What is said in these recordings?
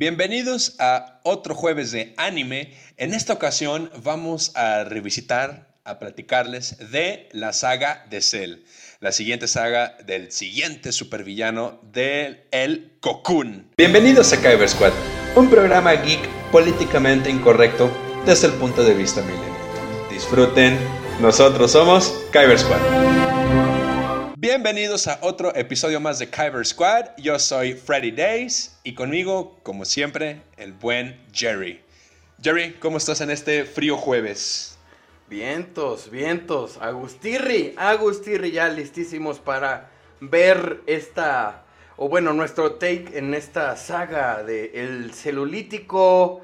Bienvenidos a otro jueves de anime. En esta ocasión vamos a revisitar, a platicarles de la saga de Cell, la siguiente saga del siguiente supervillano del El Cocoon. Bienvenidos a Kyber Squad, un programa geek políticamente incorrecto desde el punto de vista milenial. Disfruten, nosotros somos Kyber Squad. Bienvenidos a otro episodio más de Kyber Squad. Yo soy Freddy Days y conmigo, como siempre, el buen Jerry. Jerry, ¿cómo estás en este frío jueves? Vientos, vientos. Agustirri, Agustirri, ya listísimos para ver esta, o bueno, nuestro take en esta saga de el celulítico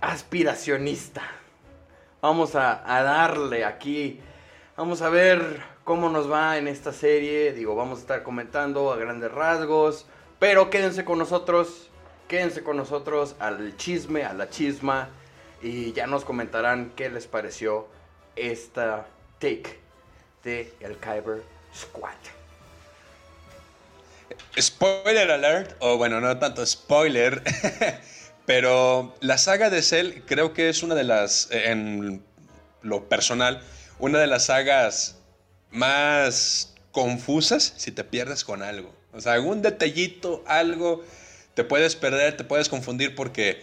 aspiracionista. Vamos a, a darle aquí, vamos a ver cómo nos va en esta serie. Digo, vamos a estar comentando a grandes rasgos. Pero quédense con nosotros. Quédense con nosotros al chisme, a la chisma. Y ya nos comentarán qué les pareció esta take de El Kyber Squad. Spoiler alert, o bueno, no tanto spoiler, pero la saga de Cell creo que es una de las, en lo personal, una de las sagas más confusas si te pierdes con algo. O sea, algún detallito, algo, te puedes perder, te puedes confundir porque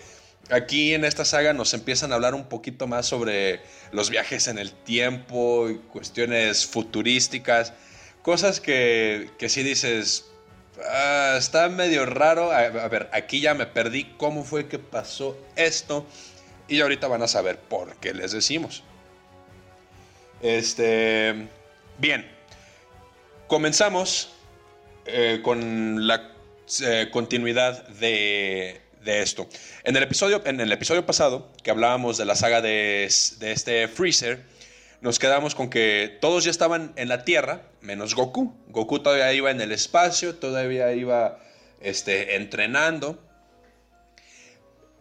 aquí en esta saga nos empiezan a hablar un poquito más sobre los viajes en el tiempo y cuestiones futurísticas. Cosas que, que sí dices, ah, está medio raro. A, a ver, aquí ya me perdí cómo fue que pasó esto. Y ahorita van a saber por qué les decimos. Este. Bien, comenzamos eh, con la eh, continuidad de, esto. En el, episodio, en el episodio pasado, que hablábamos de la saga de, este Freezer, nos quedamos con que todos ya estaban en la Tierra, menos Goku. Goku todavía iba en el espacio, todavía iba este, entrenando.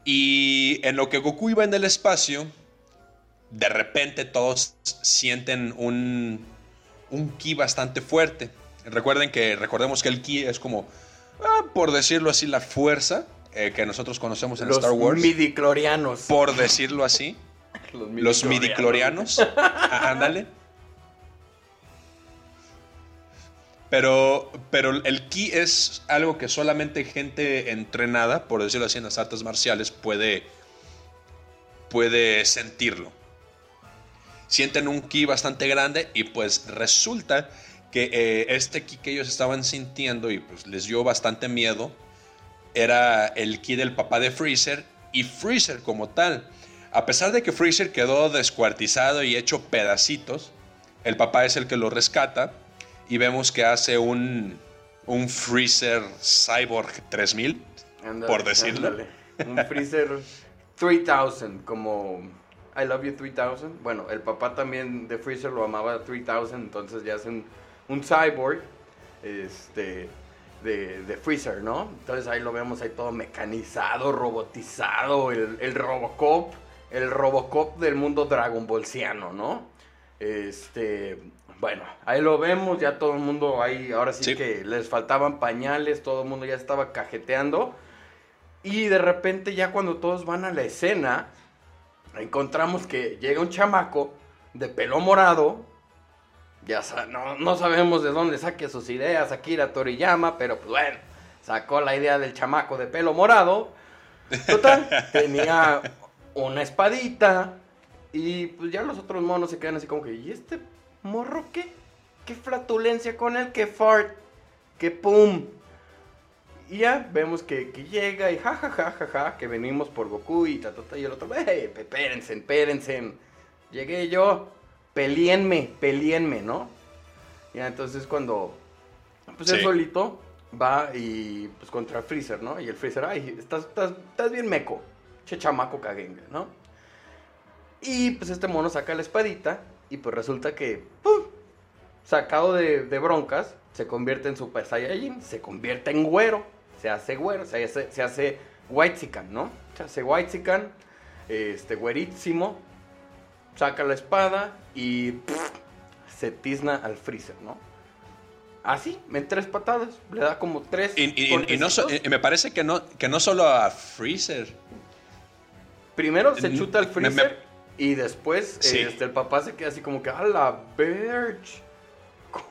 Y en lo que Goku iba en el espacio, de repente todos sienten un, un ki bastante fuerte. Recuerden que, recordemos que el ki es como, ah, por decirlo así, la fuerza eh, que nosotros conocemos en Star Wars. Los midiclorianos. Por decirlo así. Los midiclorianos. Ah, ándale. Pero, pero el ki es algo que solamente gente entrenada, por decirlo así, en las artes marciales puede, puede sentirlo sienten un ki bastante grande y pues resulta que eh, este ki que ellos estaban sintiendo y pues les dio bastante miedo era el ki del papá de Freezer y Freezer como tal. A pesar de que Freezer quedó descuartizado y hecho pedacitos, el papá es el que lo rescata y vemos que hace un, un Freezer Cyborg 3000, por decirlo. Un Freezer 3000, como I Love You 3000. Bueno, el papá también de Freezer lo amaba 3000, entonces ya hacen un cyborg este, de, Freezer, ¿no? Entonces ahí lo vemos ahí todo mecanizado, robotizado, el, el Robocop, el Robocop del mundo Dragon Ballsiano, ¿no? Este, bueno, ahí lo vemos, ya todo el mundo ahí, ahora sí, sí, que les faltaban pañales, todo el mundo ya estaba cajeteando. Y de repente ya cuando todos van a la escena, encontramos que llega un chamaco de pelo morado. Ya no, no sabemos de dónde saque sus ideas Akira Toriyama, pero pues bueno, sacó la idea del chamaco de pelo morado. Total, tenía una espadita. Y pues ya los otros monos se quedan así como que, ¿y este morro qué? ¿Qué flatulencia con él? ¿Qué fart? ¿Qué pum? Y ya vemos que, llega y ja, ja, ja, ja, ja, que venimos por Goku y ta, ta, y el otro, eh, espérense, espérense. Llegué yo, pelíenme, pelíenme, ¿no? Ya entonces cuando, pues el solito va y, pues contra Freezer, ¿no? Y el Freezer, ay, estás, estás, estás bien meco, che chamaco caguenga, ¿no? Y pues este mono saca la espadita y pues resulta que, ¡pum! Sacado de, de broncas, se convierte en Super Saiyajin, se convierte en güero se hace güero, se hace, se hace whitezican, ¿no? Se hace whitezican, este, güerísimo, saca la espada y se tizna al freezer, ¿no? Así, en tres patadas. Le da como tres. Y, no me parece que no, que no solo a Freezer. Primero se chuta al Freezer y después este, el papá se queda así como que, a la Verge.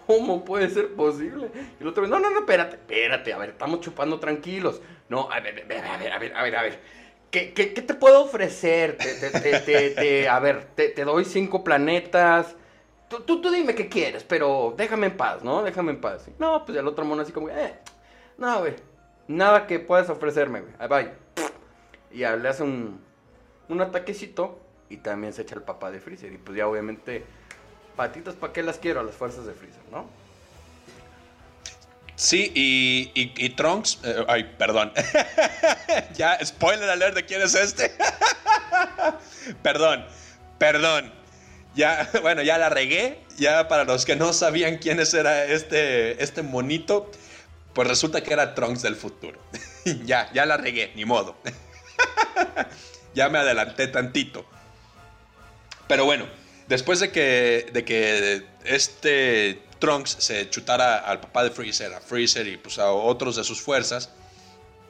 ¿Cómo puede ser posible? Y el otro, no, no, no, espérate, espérate, a ver, estamos chupando tranquilos. No, a ver, a ver, a ver, a ver, a ver, a ver. ¿Qué, qué, qué te puedo ofrecer? Te, te, te, a ver, te, doy cinco planetas. Tú, tú, dime qué quieres, pero déjame en paz, ¿no? Déjame en paz. No, pues el otro mono así como, eh, no, güey, nada que puedas ofrecerme, güey. Bye. Y le hace un, un ataquecito y también se echa el papá de Freezer. Y pues ya obviamente, patitas, ¿para qué las quiero a las fuerzas de Freezer, no? Sí, y, y, Trunks, eh, ay, perdón. ya, spoiler alert de quién es este. perdón, perdón. Ya, bueno, ya la regué. Ya para los que no sabían quién era este, este monito, pues resulta que era Trunks del futuro. ya, ya la regué, ni modo. ya me adelanté tantito. Pero bueno, después de que, de que este Trunks se chutara al papá de Freezer, a Freezer y pues a otros de sus fuerzas,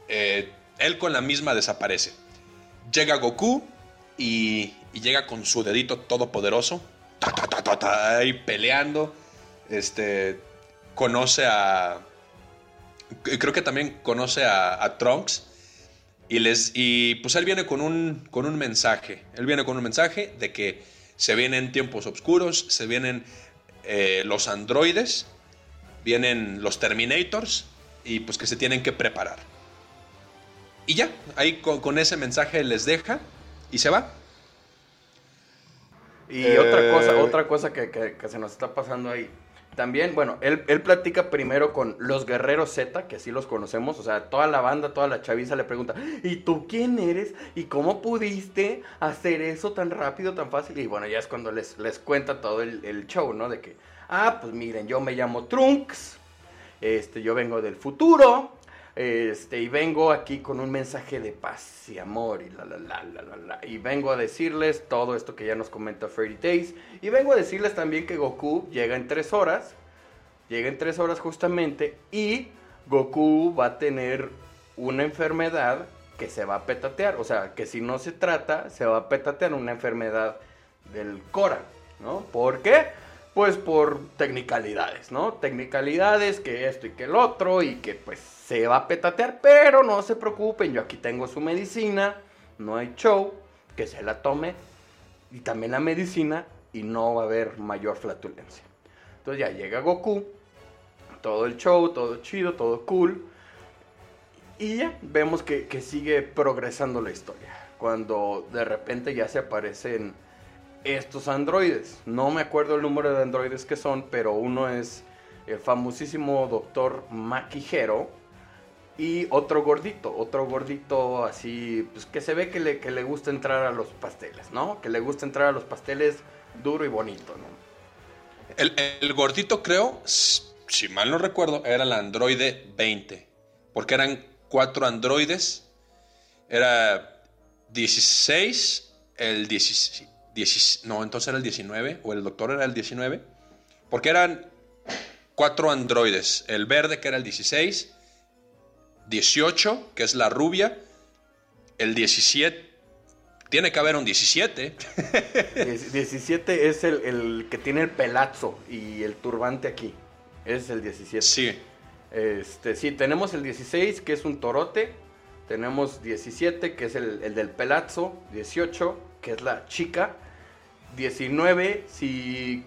eh, él con la misma desaparece. Llega Goku y, llega con su dedito todopoderoso, ahí peleando. Este, conoce a. Creo que también conoce a, Trunks. Y, les, y pues él viene con un, con un mensaje. Él viene con un mensaje de que se vienen tiempos oscuros, se vienen eh, los androides, vienen los Terminators y pues que se tienen que preparar. Y ya, ahí con, ese mensaje les deja y se va. Y otra cosa, eh, otra cosa que, se nos está pasando ahí. También, bueno, él, él, platica primero con los guerreros Z, que así los conocemos, o sea, toda la banda, toda la chaviza le pregunta, ¿y tú quién eres? ¿Y cómo pudiste hacer eso tan rápido, tan fácil? Y bueno, ya es cuando les, les cuenta todo el, el show, ¿no? De que, ah, pues miren, yo me llamo Trunks, este, yo vengo del futuro, este, y vengo aquí con un mensaje de paz y amor y la la la la la la. Y vengo a decirles todo esto que ya nos comenta Freddy Days. Y vengo a decirles también que Goku llega en tres horas. Llega en tres horas justamente. Y Goku va a tener una enfermedad que se va a petatear. O sea, que si no se trata, se va a petatear una enfermedad del Cora. ¿No? ¿Por qué? Pues por tecnicalidades, ¿no? Tecnicalidades, que esto y que el otro, y que pues se va a petatear, pero no se preocupen, yo aquí tengo su medicina, no hay show, que se la tome, y también la medicina, y no va a haber mayor flatulencia. Entonces ya llega Goku, todo el show, todo chido, todo cool, y ya vemos que, sigue progresando la historia. Cuando de repente ya se aparecen estos androides. No me acuerdo el número de androides que son, pero uno es el famosísimo doctor Maquijero, y otro gordito, otro gordito así, pues que se ve que le, que le gusta entrar a los pasteles, ¿no? Que le gusta entrar a los pasteles duro y bonito, ¿no? El, gordito creo, si mal no recuerdo, era el androide 20, porque eran cuatro androides, era 16, el 16, no, entonces era el 19, o el doctor era el 19, porque eran cuatro androides, el verde que era el 16, 18, que es la rubia, el 17, tiene que haber un 17. 17 es el, que tiene el pelazo y el turbante aquí. es el 17. Sí. Este, sí, tenemos el 16, que es un torote. Tenemos 17, que es el, del pelazo. 18, que es la chica. 19, si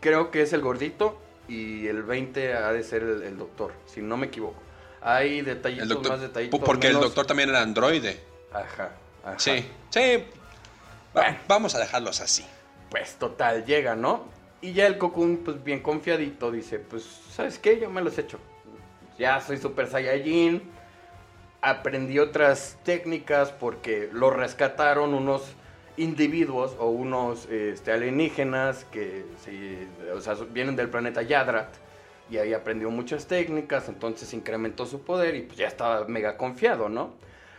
creo que es el gordito. Y el 20 ha de ser el doctor, si no me equivoco. Hay detallitos más detallitos. Porque el doctor también era androide. Ajá, Sí, sí. vamos a dejarlos así. Pues total, llega, ¿no? Y ya el Cocoon, pues bien confiadito, dice, pues, ¿sabes qué? Yo me los he hecho. Ya soy Super Saiyajin. Aprendí otras técnicas porque lo rescataron unos individuos o unos este, alienígenas que o sea, vienen del planeta Yadrat y ahí aprendió muchas técnicas, entonces incrementó su poder y pues ya estaba mega confiado, ¿no?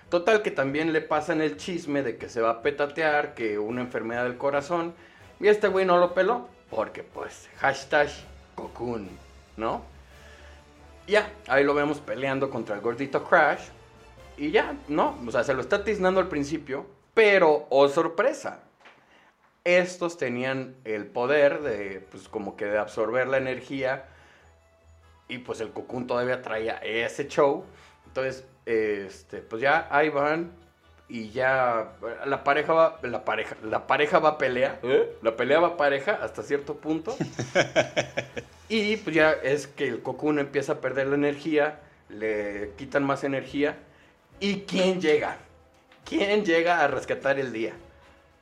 Total que también le pasan el chisme de que se va a petatear, que una enfermedad del corazón, y este güey no lo peló, porque pues hashtag Cocoon, ¿no? Ya, ahí lo vemos peleando contra el gordito Crash. Y ya, no, o sea, se lo está tiznando al principio, pero, oh sorpresa, estos tenían el poder de, pues como que de absorber la energía y pues el Cocoon todavía traía ese show. Entonces, este, pues ya ahí van y ya la pareja va, la pareja, la pareja va a pelear, ¿eh? la pelea va pareja hasta cierto punto. y pues ya es que el Cocoon empieza a perder la energía, le quitan más energía. ¿Y quién llega? ¿Quién llega a rescatar el día?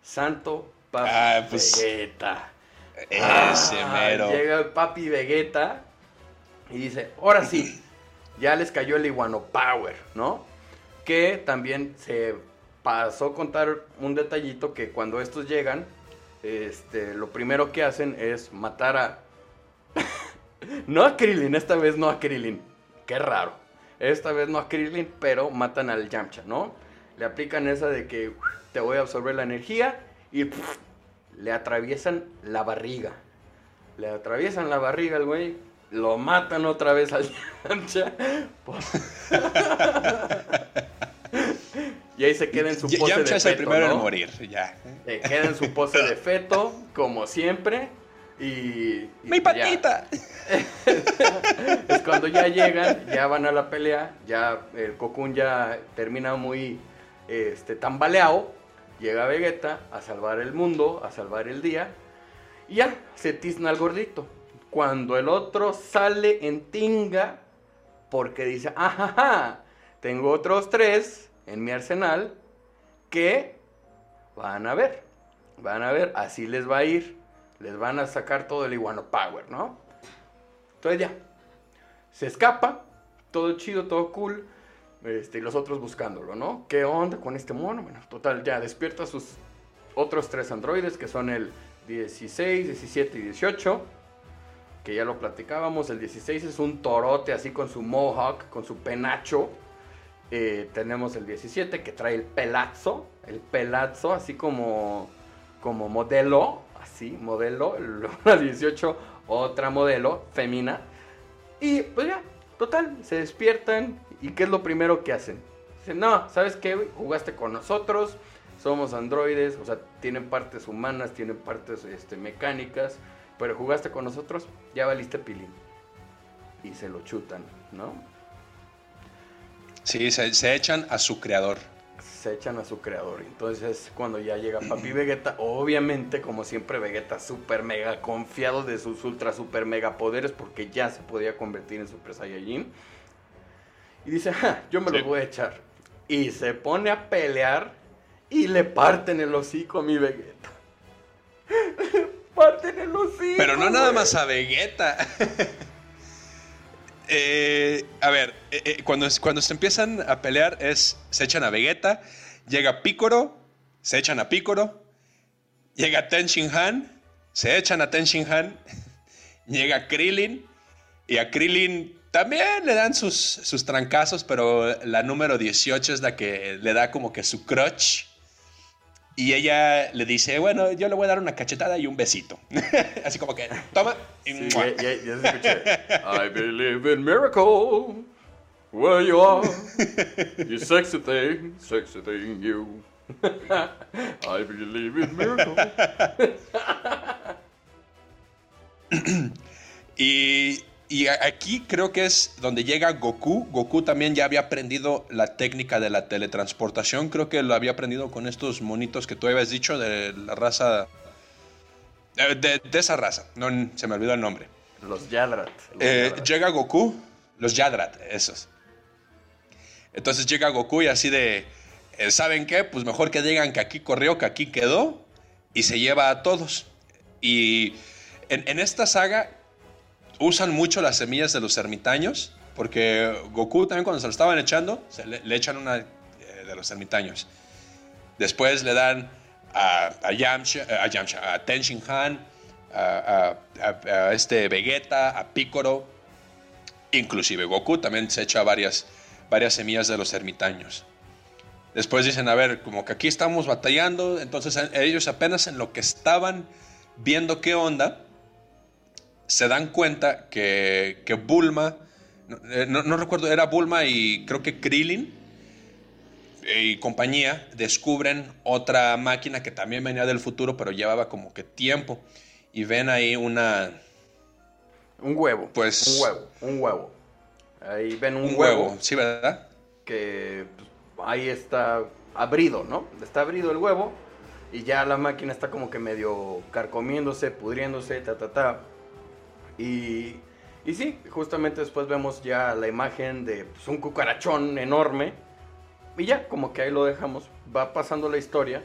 Santo Papi Ah, pues, Vegeta. Ese Ah, mero. Llega el Papi Vegeta y dice, ahora sí, ya les cayó el Iguano Power, ¿no? Que también se pasó a contar un detallito que cuando estos llegan, este, lo primero que hacen es matar a... no a Krillin, esta vez no a Krillin. Qué raro. Esta vez no a Krillin, pero matan al Yamcha, ¿no? Le aplican esa de que te voy a absorber la energía y le atraviesan la barriga. Le atraviesan la barriga al güey, lo matan otra vez al Yamcha. y ahí se queda en su pose Yamcha de es el feto, primero ¿no? en morir, ya. Se queda en su pose de feto, como siempre. Y. y ¡Mi patita! Es cuando ya llegan, ya van a la pelea, ya el Cocoon ya termina muy este, tambaleado. Llega Vegeta a salvar el mundo, a salvar el día. Y ya, se tizna al gordito. Cuando el otro sale en tinga, porque dice, ajaja, tengo otros tres en mi arsenal que van a ver, van a ver, así les va a ir. Les van a sacar todo el Iguano Power, ¿no? Entonces ya, se escapa, todo chido, todo cool. Este, y los otros buscándolo, ¿no? ¿Qué onda con este mono? Bueno, total, ya despierta a sus otros tres androides, que son el 16, 17 y 18. Que ya lo platicábamos. El 16 es un torote así con su mohawk, con su penacho. Eh, tenemos el 17 que trae el pelazo, el pelazo, así como, como modelo, así, modelo. El 18, otra modelo, femina. Y pues ya, total, se despiertan. ¿Y qué es lo primero que hacen? Dicen, no, ¿sabes qué? Jugaste con nosotros, somos androides, o sea, tienen partes humanas, tienen partes este, mecánicas, pero jugaste con nosotros, ya valiste pilín. Y se lo chutan, ¿no? Sí, se, se echan a su creador. se echan a su creador. Entonces, cuando ya llega Papi Vegeta, obviamente, como siempre, Vegeta super mega confiado de sus ultra super mega poderes, porque ya se podía convertir en Super Saiyajin. Y dice, "Ja, yo me Sí. los voy a echar. Y se pone a pelear y le parten el hocico a mi Vegeta. Pero no nada más a Vegeta. Eh, a ver, eh, eh, cuando, cuando se empiezan a pelear es, se echan a Vegeta, llega Picoro, se echan a Picoro, llega Ten Han, se echan a Ten Han, llega Krillin, y a Krillin también le dan sus, sus trancazos, pero la número 18 es la que le da como que su crutch. Y ella le dice, bueno, yo le voy a dar una cachetada y un besito. Así como que, toma. y Sí, ya, ya- ya se escucha. I believe in miracle. Where you are. You sexy thing, sexy thing you. I believe in miracle. Y, y aquí creo que es donde llega Goku. Goku también ya había aprendido la técnica de la teletransportación. Creo que lo había aprendido con estos monitos que tú habías dicho de la raza. eh, De, de esa raza. No, se me olvidó el nombre. Los Yadrat. los Eh, Yadrat. llega Goku, los Yadrat, esos. Entonces llega Goku y así de, eh, ¿saben qué? Pues mejor que digan que aquí corrió, que aquí quedó, y se lleva a todos. Y en, en esta saga usan mucho las semillas de los ermitaños, porque Goku también cuando se lo estaban echando, le, echan una eh, de los ermitaños. Después le dan a, a Yamcha, eh, a, Yamcha, a Han, a este Vegeta, a Piccolo, inclusive Goku también se echa varias, varias semillas de los ermitaños. Después dicen, a ver, como que aquí estamos batallando, entonces eh, ellos apenas en lo que estaban viendo qué onda, se dan cuenta que, que Bulma eh, no, recuerdo, era Bulma y creo que Krillin eh, y compañía descubren otra máquina que también venía del futuro, pero llevaba como que tiempo. Y ven ahí una... Un huevo. Pues... Un huevo, un huevo. Ahí ven un, un huevo. Sí, ¿verdad? Que pues, ahí está abrido, ¿no? Está abrido el huevo y ya la máquina está como que medio carcomiéndose, pudriéndose, ta, ta, ta. Y, y sí, justamente después vemos ya la imagen de pues, un cucarachón enorme. Y ya, como que ahí lo dejamos. Va pasando la historia.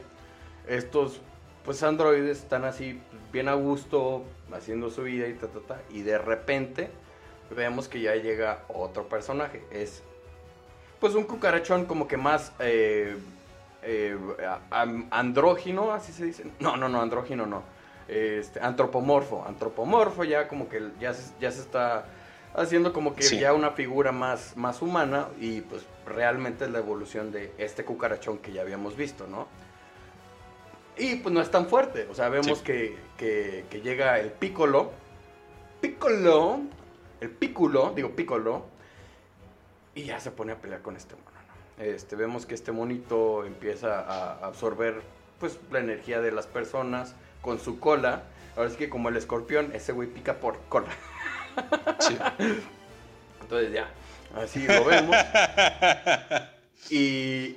Estos, pues, androides están así, bien a gusto, haciendo su vida y ta, ta, ta. Y de repente vemos que ya llega otro personaje. Es, pues, un cucarachón como que más... Eh, eh, andrógino, así se dice. No, no, no, andrógino no. Este, antropomorfo. Antropomorfo ya como que ya se, ya se está haciendo como que ya una figura más, más humana y pues realmente es la evolución de este cucarachón que ya habíamos visto, ¿no? Y pues no es tan fuerte, o sea, vemos que, que, llega el pícolo, pícolo, el pículo, digo pícolo, y ya se pone a pelear con este mono. Este, vemos que este monito empieza a absorber pues, la energía de las personas con su cola. Ahora es que como el escorpión, ese güey pica por cola. Sí. Entonces ya, así lo vemos. Y,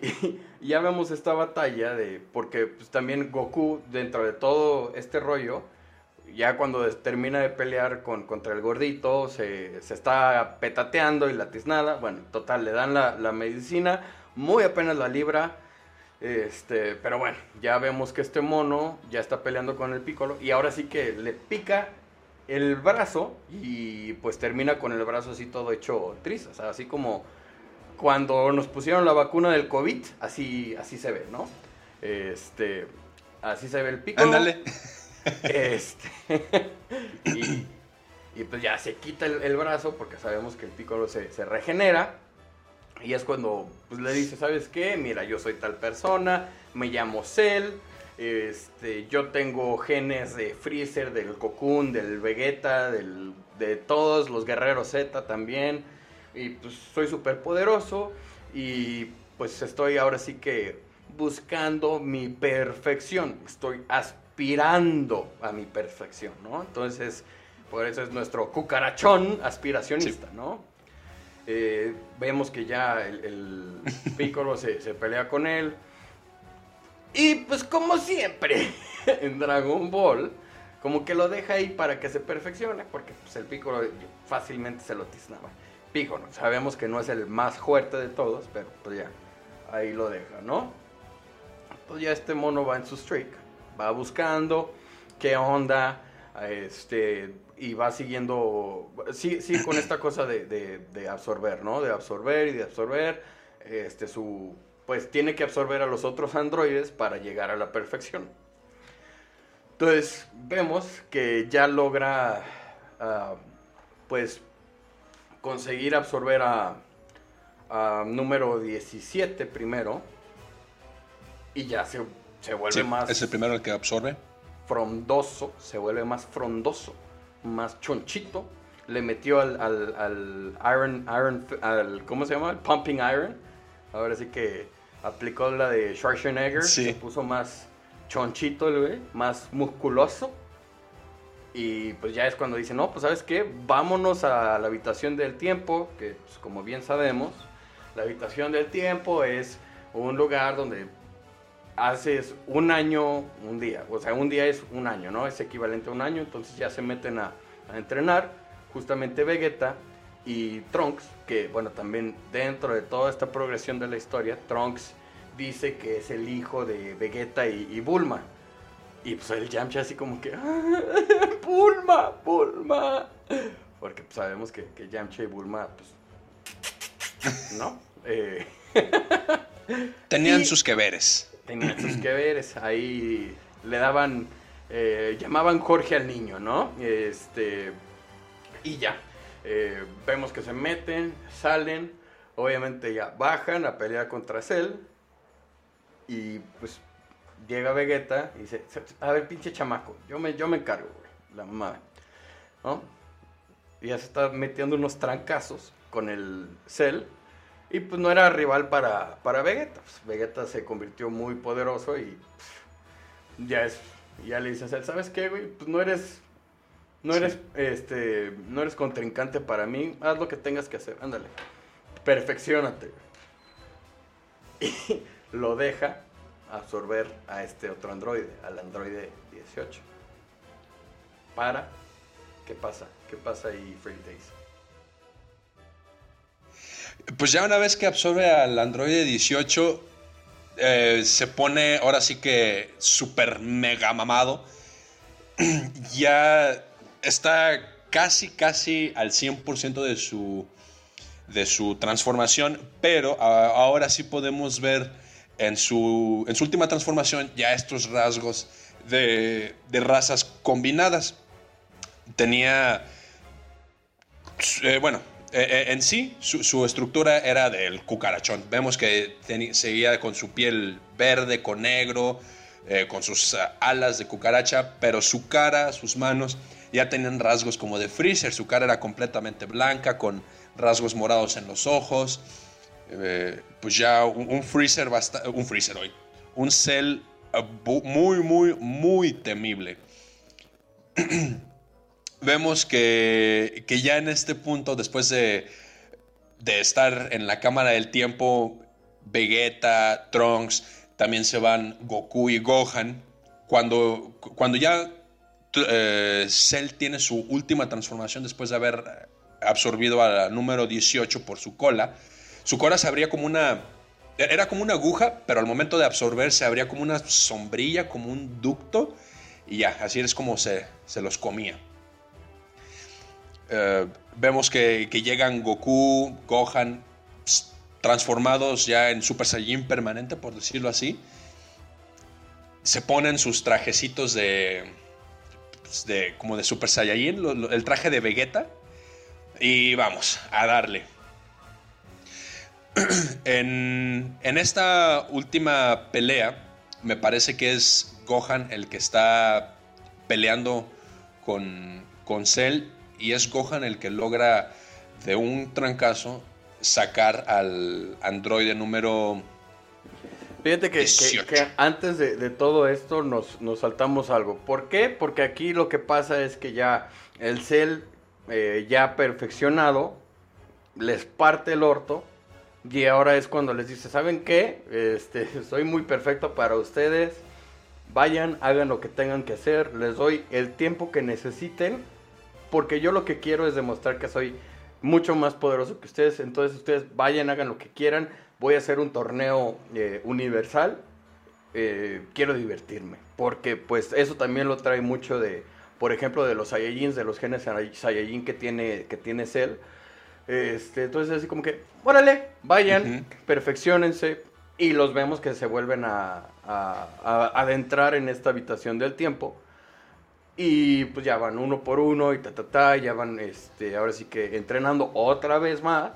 ya vemos esta batalla de, porque pues, también Goku, dentro de todo este rollo, ya cuando termina de pelear con, contra el gordito, se, está petateando y la tiznada. Bueno, total, le dan la, la medicina, muy apenas la libra. Este, pero bueno, ya vemos que este mono ya está peleando con el pícolo y ahora sí que le pica el brazo y pues termina con el brazo así todo hecho tris, o sea, así como cuando nos pusieron la vacuna del COVID, así, así se ve, ¿no? Este, así se ve el pícolo. Ándale. Este, y, pues ya se quita el, brazo porque sabemos que el pícolo se, se regenera. Y es cuando pues, le dice, ¿sabes qué? Mira, yo soy tal persona, me llamo Cell, este, yo tengo genes de Freezer, del Cocoon, del Vegeta, del, de todos los guerreros Z también. Y pues soy súper poderoso y pues estoy ahora sí que buscando mi perfección. Estoy aspirando a mi perfección, ¿no? Entonces, por eso es nuestro cucarachón aspiracionista, ¿no? Eh, vemos que ya el, el Piccolo se, pelea con él. Y pues como siempre en Dragon Ball, como que lo deja ahí para que se perfeccione, porque pues, el Piccolo fácilmente se lo tiznaba. Piccolo, sabemos que no es el más fuerte de todos, pero pues ya, ahí lo deja, ¿no? Pues ya este mono va en su streak, va buscando qué onda, este, y va siguiendo, sí, sí, con esta cosa de, absorber, ¿no? De absorber y de absorber, este, su, pues tiene que absorber a los otros androides para llegar a la perfección. Entonces, vemos que ya logra, ah, pues, conseguir absorber a, a, número 17 primero, y ya se, se vuelve más... Es el primero el que absorbe. Frondoso, se vuelve más frondoso más chonchito. Le metió al, al, Iron, Iron, al, ¿cómo se llama? El Pumping Iron. Ahora sí que aplicó la de Schwarzenegger. Se puso más chonchito el güey, más musculoso. Y pues ya es cuando dice, no, pues sabes qué, vámonos a la habitación del tiempo, que pues, como bien sabemos, la habitación del tiempo es un lugar donde haces un año, un día. O sea, un día es un año, ¿no? Es equivalente a un año. Entonces ya se meten a, entrenar. Justamente Vegeta y Trunks, que bueno, también dentro de toda esta progresión de la historia, Trunks dice que es el hijo de Vegeta y, Bulma. Y pues el Yamcha así como que, ah, Bulma, Bulma. Porque pues, sabemos que, que Yamcha y Bulma, pues, ¿no? Eh, Tenían sus que veres tenían sus que veres. Ahí le daban, eh, llamaban Jorge al niño, ¿no? Este, y ya. Eh, vemos que se meten, salen, obviamente ya bajan a pelear contra Cell. Y pues llega Vegeta y dice, a ver, pinche chamaco, yo me, yo me encargo, la mamá. ¿No? Y ya se está metiendo unos trancazos con el Cell. Y pues no era rival para, para Vegeta. Pues, Vegeta se convirtió muy poderoso y pues, ya es. Ya le dice a Cell, ¿sabes qué, güey? Pues no eres. No eres, este, no eres contrincante para mí. Haz lo que tengas que hacer. Ándale. Perfeccionate. Y lo deja absorber a este otro androide, al androide 18. Para. ¿Qué pasa? ¿Qué pasa ahí, Free Days? Pues ya una vez que absorbe al androide 18, eh, se pone ahora sí que súper mega mamado. ya está casi, casi al 100% de su, de su transformación, pero ahora sí podemos ver en su, en su última transformación ya estos rasgos de, de razas combinadas. Tenía, eh, bueno, en sí, su, estructura era del cucarachón. Vemos que seguía con su piel verde, con negro, eh, con sus alas de cucaracha, pero su cara, sus manos, ya tenían rasgos como de Freezer. Su cara era completamente blanca, con rasgos morados en los ojos. pues ya un, un Freezer, un Freezer hoy, un Cell muy, muy, muy temible. vemos que, ya en este punto, después de, estar en la cámara del tiempo, Vegeta, Trunks, también se van Goku y Gohan. Cuando, cuando ya eh, Cell tiene su última transformación después de haber absorbido a la número 18 por su cola, su cola se abría como una... Era como una aguja, pero al momento de absorber se abría como una sombrilla, como un ducto, y ya, así es como se, se los comía. Eh, vemos que, llegan Goku, Gohan, transformados ya en Super Saiyajin permanente, por decirlo así. Se ponen sus trajecitos de, pues, como de Super Saiyajin, el traje de Vegeta. Y vamos, a darle. en, en esta última pelea, me parece que es Gohan el que está peleando con, con Cell y es Gohan el que logra de un trancazo sacar al androide número Fíjate que, antes de, todo esto nos, nos, saltamos algo. ¿Por qué? Porque aquí lo que pasa es que ya el Cell eh, ya perfeccionado les parte el orto y ahora es cuando les dice, ¿saben qué? Este, soy muy perfecto para ustedes. Vayan, hagan lo que tengan que hacer. Les doy el tiempo que necesiten porque yo lo que quiero es demostrar que soy mucho más poderoso que ustedes. Entonces ustedes vayan, hagan lo que quieran. Voy a hacer un torneo eh, universal. Eh, quiero divertirme. Porque pues eso también lo trae mucho de, por ejemplo, de los Saiyajins, de los genes Saiyajin que tiene, que tiene Cell. Este, entonces así como que, órale, vayan, perfeccionense. Y los vemos que se vuelven a adentrar en esta habitación del tiempo y pues ya van uno por uno y ta, ta, ta, ya van, este, ahora sí que entrenando otra vez más,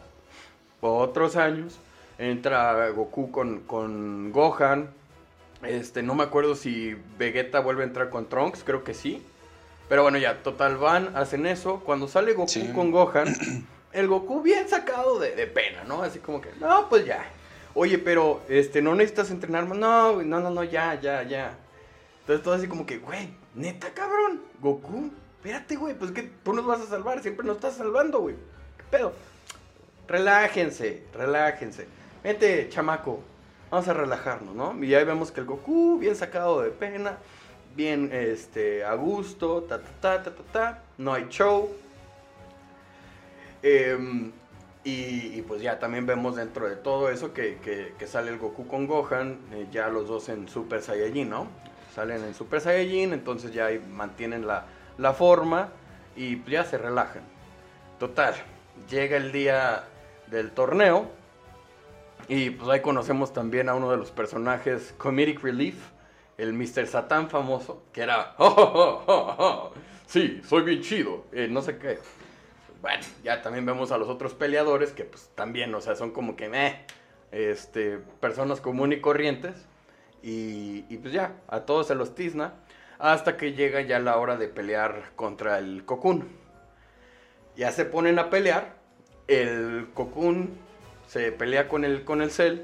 otros años. Entra Goku con, con Gohan. Este, no me acuerdo si Vegeta vuelve a entrar con Trunks, creo que sí. Pero bueno, ya, total van, hacen eso. Cuando sale Goku con Gohan, el Goku bien sacado de, de, pena, ¿no? Así como que, no, pues ya. Oye, pero, este, no necesitas entrenar más. No, no, no, no, ya, ya, ya. Entonces todo así como que, güey, neta, cabrón, Goku, espérate, güey, pues que tú nos vas a salvar, siempre nos estás salvando, güey. ¿Qué pedo? Relájense, relájense. Vente, chamaco, vamos a relajarnos, ¿no? Y ahí vemos que el Goku, bien sacado de pena, bien, este, a gusto, ta, ta, ta, ta, ta, ta, no hay show. Em, y, pues ya también vemos dentro de todo eso que, que, sale el Goku con Gohan, eh, ya los dos en Super Saiyajin, ¿no? Salen en Super Saiyajin, entonces ya mantienen la, forma y ya se relajan. Total, llega el día del torneo y pues ahí conocemos también a uno de los personajes Comedic Relief, el Mr. Satan famoso, que era, oh, oh, oh, sí, soy bien chido, eh, no sé qué. Bueno, ya también vemos a los otros peleadores que pues también, o sea, son como que, meh, este, personas comunes y corrientes. Y, pues ya, a todos se los tizna. Hasta que llega ya la hora de pelear contra el Cocoon. Ya se ponen a pelear. el Cocoon se pelea con el, con el Cell.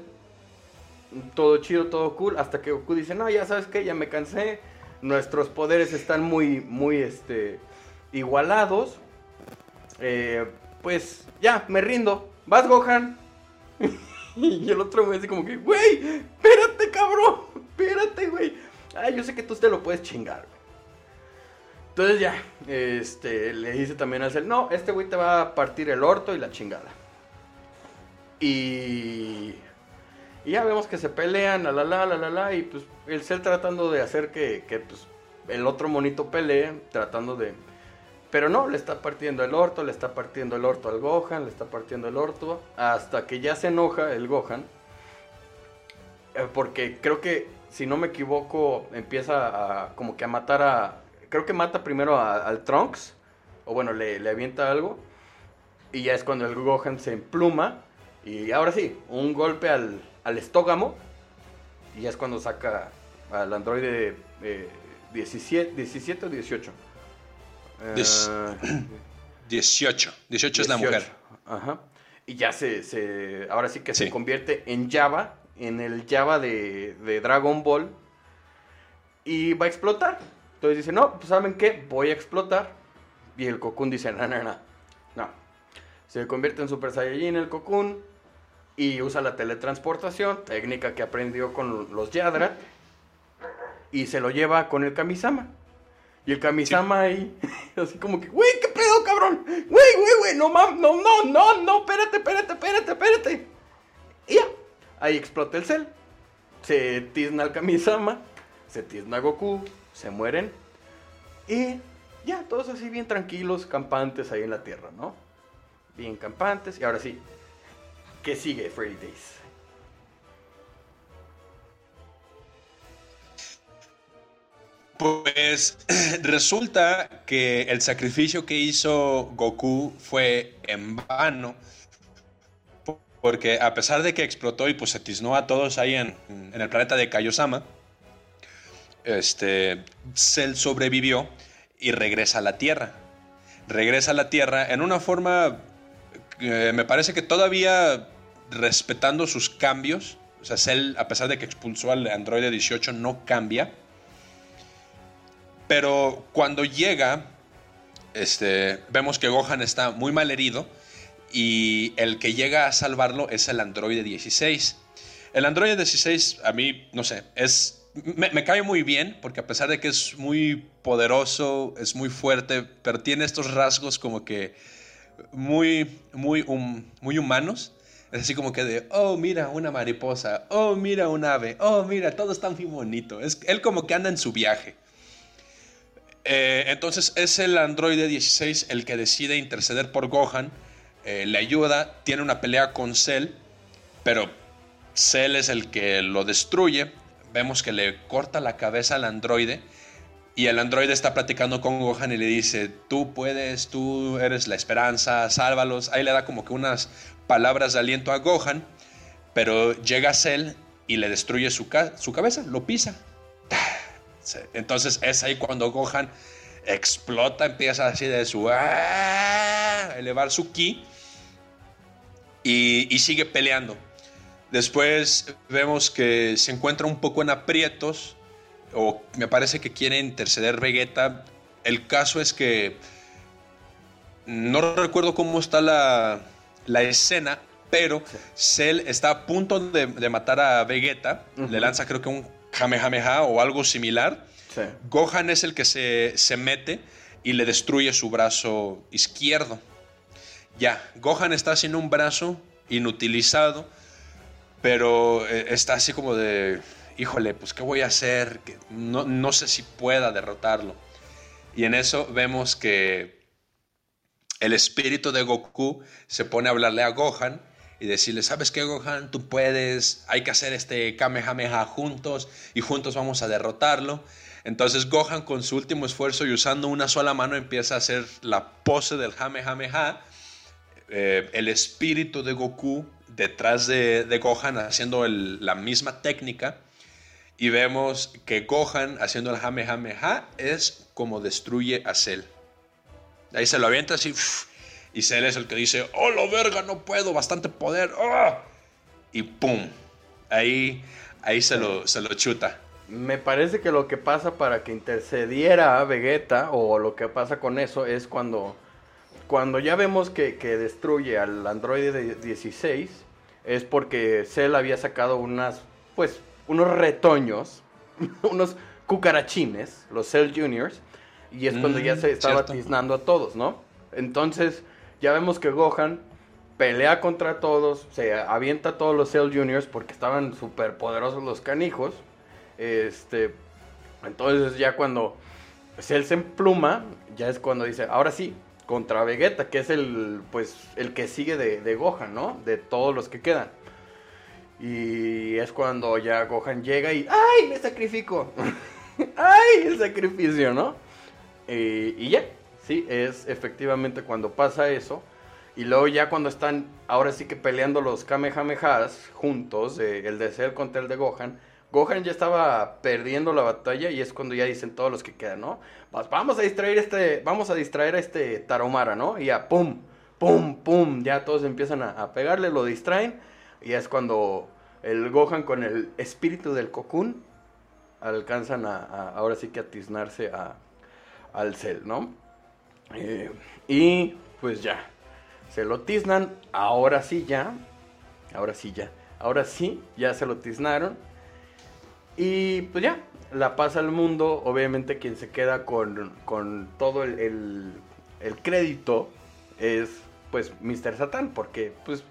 Todo chido, todo cool. Hasta que Goku dice, no, ya sabes que ya me cansé. Nuestros poderes están muy, muy, este, igualados. Eh, pues ya, me rindo. Vas, Gohan. y el otro me dice como que, güey, espérate, cabrón. Espérate, güey. Ay, yo sé que tú te lo puedes chingar, Entonces ya, este, le dice también al Cell, no, este güey te va a partir el orto y la chingada. Y, y ya vemos que se pelean, la la la la la y pues el Cell tratando de hacer que, que pues, el otro monito pelee, tratando de... Pero no, le está partiendo el orto, le está partiendo el orto al Gohan, le está partiendo el orto, hasta que ya se enoja el Gohan. Eh, porque creo que, si no me equivoco, empieza a como que a matar a... Creo que mata primero al Trunks, o bueno, le, le avienta algo. Y ya es cuando el Gohan se empluma y ahora sí, un golpe al, al estógamo. Y ya es cuando saca al androide 17, 17 o 18. 18. 18 es la mujer. Ajá. Y ya se, se ahora sí que se convierte en Java, en el Java de, de, Dragon Ball. Y va a explotar. Entonces dice, no, pues ¿saben qué? Voy a explotar. Y el Cocoon dice, no, no, no. No. Se convierte en Super Saiyajin el Cocoon y usa la teletransportación, técnica que aprendió con los Yadra, y se lo lleva con el Kamisama. Y el Kamisama ahí, así como que, güey, ¿qué pedo, cabrón? Güey, güey, güey, no mames, no, no, no, no, espérate, espérate, espérate, espérate. Y ya, ahí explota el cel. Se tizna el Kamisama, se tizna Goku, se mueren. Y ya, todos así bien tranquilos, campantes ahí en la tierra, ¿no? Bien campantes. Y ahora sí, ¿Qué sigue Freddy Days? Pues resulta que el sacrificio que hizo Goku fue en vano. Porque a pesar de que explotó y pues se tiznó a todos ahí en, el planeta de Kaiosama, este, Cell sobrevivió y regresa a la Tierra. Regresa a la Tierra en una forma que me parece que todavía respetando sus cambios. O sea, Cell, a pesar de que expulsó al Android 18, no cambia. Pero cuando llega, este, vemos que Gohan está muy mal herido y el que llega a salvarlo es el Android 16. El Android 16 a mí, no sé, es, me, cae muy bien porque a pesar de que es muy poderoso, es muy fuerte, pero tiene estos rasgos como que muy, muy, muy humanos. Es así como que de, oh, mira una mariposa, oh, mira un ave, oh, mira, todo está muy bonito. Es, él como que anda en su viaje. Eh, entonces es el androide 16 el que decide interceder por Gohan, eh, le ayuda, tiene una pelea con Cell, pero Cell es el que lo destruye. Vemos que le corta la cabeza al androide y el androide está platicando con Gohan y le dice, tú puedes, tú eres la esperanza, sálvalos. Ahí le da como que unas palabras de aliento a Gohan, pero llega Cell y le destruye su, su cabeza, lo pisa. Entonces es ahí cuando Gohan explota, empieza así de su... ¡ah! elevar su ki y, y sigue peleando. Después vemos que se encuentra un poco en aprietos, o me parece que quiere interceder Vegeta. El caso es que no recuerdo cómo está la, la escena, pero Cell está a punto de, matar a Vegeta, le lanza creo que un Kamehameha o algo similar. Gohan es el que se, se mete y le destruye su brazo izquierdo. Ya, Gohan está sin un brazo inutilizado, pero eh, está así como de, híjole, pues ¿qué voy a hacer? No, no sé si pueda derrotarlo. Y en eso vemos que el espíritu de Goku se pone a hablarle a Gohan y decirle, ¿sabes qué, Gohan? Tú puedes, hay que hacer este Kamehameha juntos y juntos vamos a derrotarlo. Entonces Gohan con su último esfuerzo y usando una sola mano empieza a hacer la pose del Kamehameha. Eh, el espíritu de Goku detrás de, Gohan haciendo la misma técnica. Y vemos que Gohan haciendo el Kamehameha es como destruye a Cell. Ahí se lo avienta así. Y Cell es el que dice, oh, la verga, no puedo, bastante poder. ¡ah!". Y pum, ahí, ahí se, lo, se lo chuta. Me parece que lo que pasa para que intercediera Vegeta, o lo que pasa con eso, es cuando, cuando ya vemos que, que destruye al androide 16, es porque Cell había sacado unas, pues, unos retoños, unos cucarachines, los Cell Juniors, y es cuando ya Mm, se estaba cierto. tiznando a todos, ¿no? Entonces, ya vemos que Gohan pelea contra todos, se avienta a todos los Cell Juniors porque estaban súper poderosos los canijos. Este, entonces ya cuando Cell se empluma, ya es cuando dice, ahora sí, contra Vegeta, que es el, pues, el que sigue de, de Gohan, ¿no? De todos los que quedan. Y es cuando ya Gohan llega y ¡ay! Me sacrifico. ¡Ay! El sacrificio, ¿no? Y ya, sí, es efectivamente cuando pasa eso. Y luego ya cuando están ahora sí que peleando los Kamehamehas juntos, el de Cell contra el de Gohan, Gohan ya estaba perdiendo la batalla y es cuando ya dicen todos los que quedan, ¿no? Vamos a distraer este, vamos a distraer a este Taromara, ¿no? Y ya, pum, pum, pum, ya todos empiezan a, pegarle, lo distraen y es cuando el Gohan con el espíritu del Cocoon alcanzan a, ahora sí que a tiznarse a, al Cell, ¿no? Eh, y pues ya, se lo tiznan, ahora sí ya, ahora sí ya, ahora sí, ya se lo tiznaron. Y pues ya, la pasa al mundo, obviamente quien se queda con, con todo el, el- crédito es pues Mr. Satan, porque pues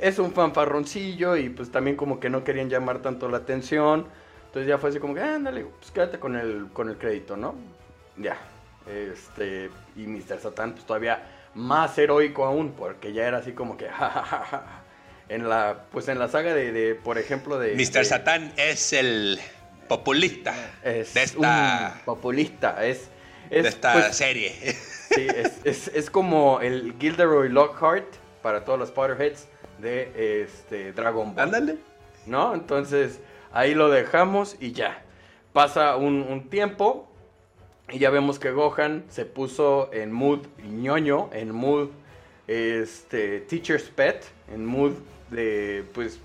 es un fanfarroncillo y pues también como que no querían llamar tanto la atención. Entonces ya fue así como que, ándale, pues quédate con el, con el crédito, ¿no? Ya. Este, y Mr. Satan pues todavía más heroico aún, porque ya era así como que, jajajaja. En la, pues en la saga de, de, por ejemplo, de... Mr. de- Satan es el populista es de esta, un populista, es... es de esta pues, serie. Sí, es, es- es como el Gilderoy Lockhart para todos los Potterheads de este Dragon Ball. Ándale. ¿No? Entonces, ahí lo dejamos y ya. Pasa un, un tiempo y ya vemos que Gohan se puso en mood ñoño, en mood este, teacher's pet, en mood de, pues,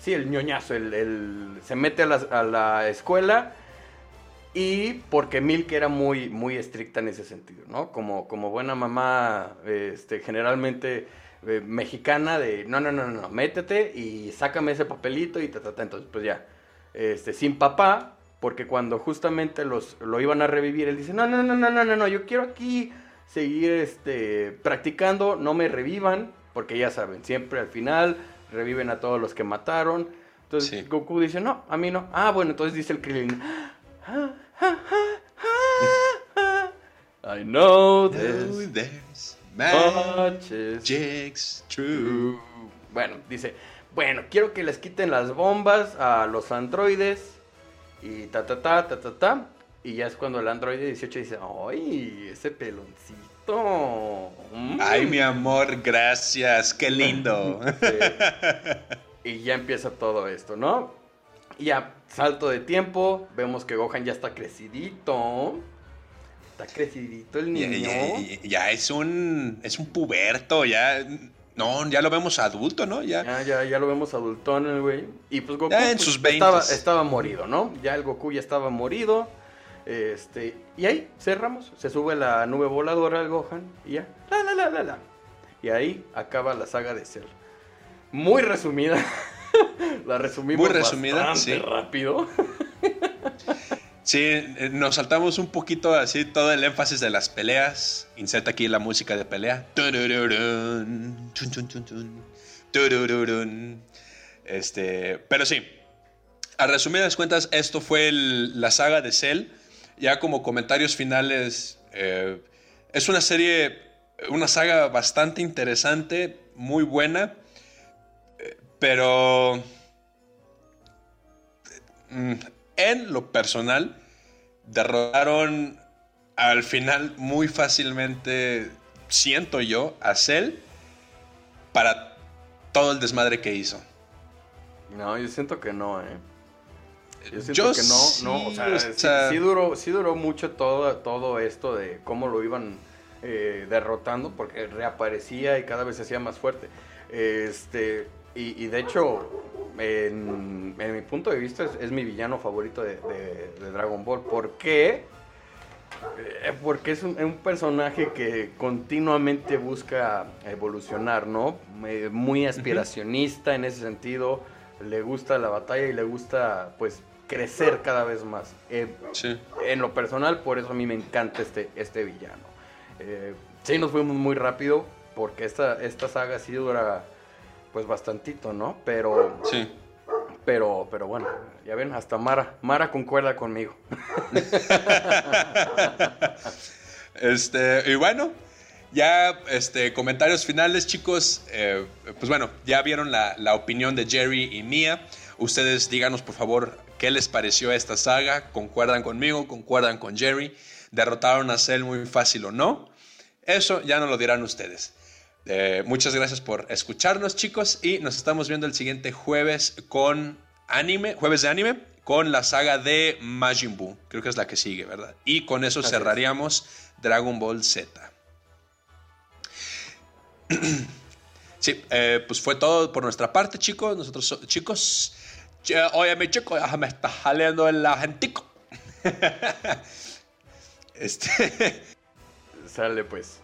sí, el ñoñazo, el, el- se mete a la, a la escuela y porque Milk era muy, muy estricta en ese sentido, ¿no? Como, como buena mamá, este, generalmente eh, mexicana, de no, no, no, no, métete y sácame ese papelito y ta, ta, ta. Entonces, pues ya, este, sin papá, porque cuando justamente los, lo iban a revivir, él dice, no, no, no, no, no, no, no, yo quiero aquí seguir este, practicando, no me revivan, porque ya saben, siempre al final reviven a todos los que mataron. Entonces Sí. Goku dice, no, a mí no. Ah, bueno, entonces dice el Krillin, I know this there's magic's true. Bueno, dice, bueno, quiero que les quiten las bombas a los androides y ta ta ta ta ta ta. Y ya es cuando el androide 18 dice, ¡ay, ese peloncito! Mm". Ay, mi amor, gracias, qué lindo. Y ya empieza todo esto, ¿no? Y ya, salto de tiempo, vemos que Gohan ya está crecidito. Está crecidito el Ya, niño. ya- ya es un es un puberto, ya no, ya lo vemos adulto, ¿no? Ya. Ya, ya, ya lo vemos adultón, el güey. Y pues Goku Ya en pues, sus estaba, 20s. estaba morido, ¿no? Ya el Goku ya estaba morido. Este, y ahí cerramos. Se sube la nube voladora al Gohan y ya. La, la, la, la, la. Y ahí acaba la saga de Cell. Muy resumida. la resumimos Muy resumida, bastante sí. rápido. Sí, eh, nos saltamos un poquito así todo el énfasis de las peleas. Inserta aquí la música de pelea. Este, pero sí, a resumidas cuentas, esto fue la saga de Cell. Ya como comentarios finales, eh, es una serie, una saga bastante interesante, muy buena, eh, pero mm, en lo personal, derrotaron al final muy fácilmente, siento yo, a Cell para todo el desmadre que hizo. No, yo siento que no, eh. Yo siento Yo que no, no, o sea, sí, sí, sí duró, sí duró mucho todo, todo esto de cómo lo iban eh, derrotando porque reaparecía y cada vez se hacía más fuerte. Este, y, de hecho, en, mi punto de vista, es, mi villano favorito de, Dragon Ball. ¿Por qué? Eh, porque es un, personaje que continuamente busca evolucionar, ¿no? Eh, muy aspiracionista en ese sentido. Le gusta la batalla y le gusta, pues, crecer cada vez más. En lo personal, por eso a mí me encanta este, este villano. Eh, sí, nos fuimos muy rápido porque esta, esta saga sí dura pues bastantito, ¿no? Pero... Sí. Pero, pero bueno, ya ven, hasta Mara, Mara concuerda conmigo. este, y bueno, ya este, comentarios finales, chicos. Eh, pues bueno, ya vieron la, la, opinión de Jerry y mía. Ustedes díganos, por favor, qué les pareció esta saga. ¿Concuerdan conmigo? ¿Concuerdan con Jerry? ¿Derrotaron a Cell muy fácil o no? Eso ya nos lo dirán ustedes. Eh, muchas gracias por escucharnos, chicos, y nos estamos viendo el siguiente jueves con anime, jueves de anime, con la saga de Majin Buu. Creo que es la que sigue, ¿verdad? Y con eso cerraríamos Dragon Ball Z. sí, eh, pues fue todo por nuestra parte, chicos. Nosotros, chicos, oye, mi chico, ya me está jaleando el agentico. este. Sale pues.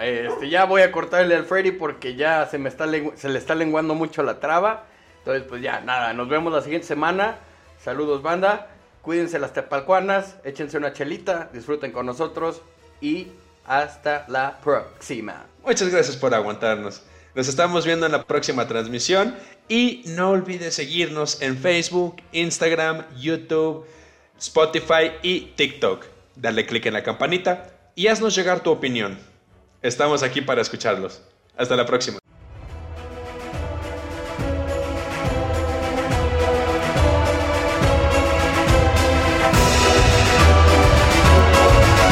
Este, ya voy a cortarle al Freddy porque ya se me está se le está lenguando mucho la traba. Entonces, pues ya, nada, nos vemos la siguiente semana. Saludos, banda. Cuídense las tepalcuanas, échense una chelita, disfruten con nosotros y hasta la próxima. Muchas gracias por aguantarnos. Nos estamos viendo en la próxima transmisión y no olvides seguirnos en Facebook, Instagram, YouTube, Spotify y TikTok. Dale click en la campanita y haznos llegar tu opinión. Estamos aquí para escucharlos. Hasta la próxima.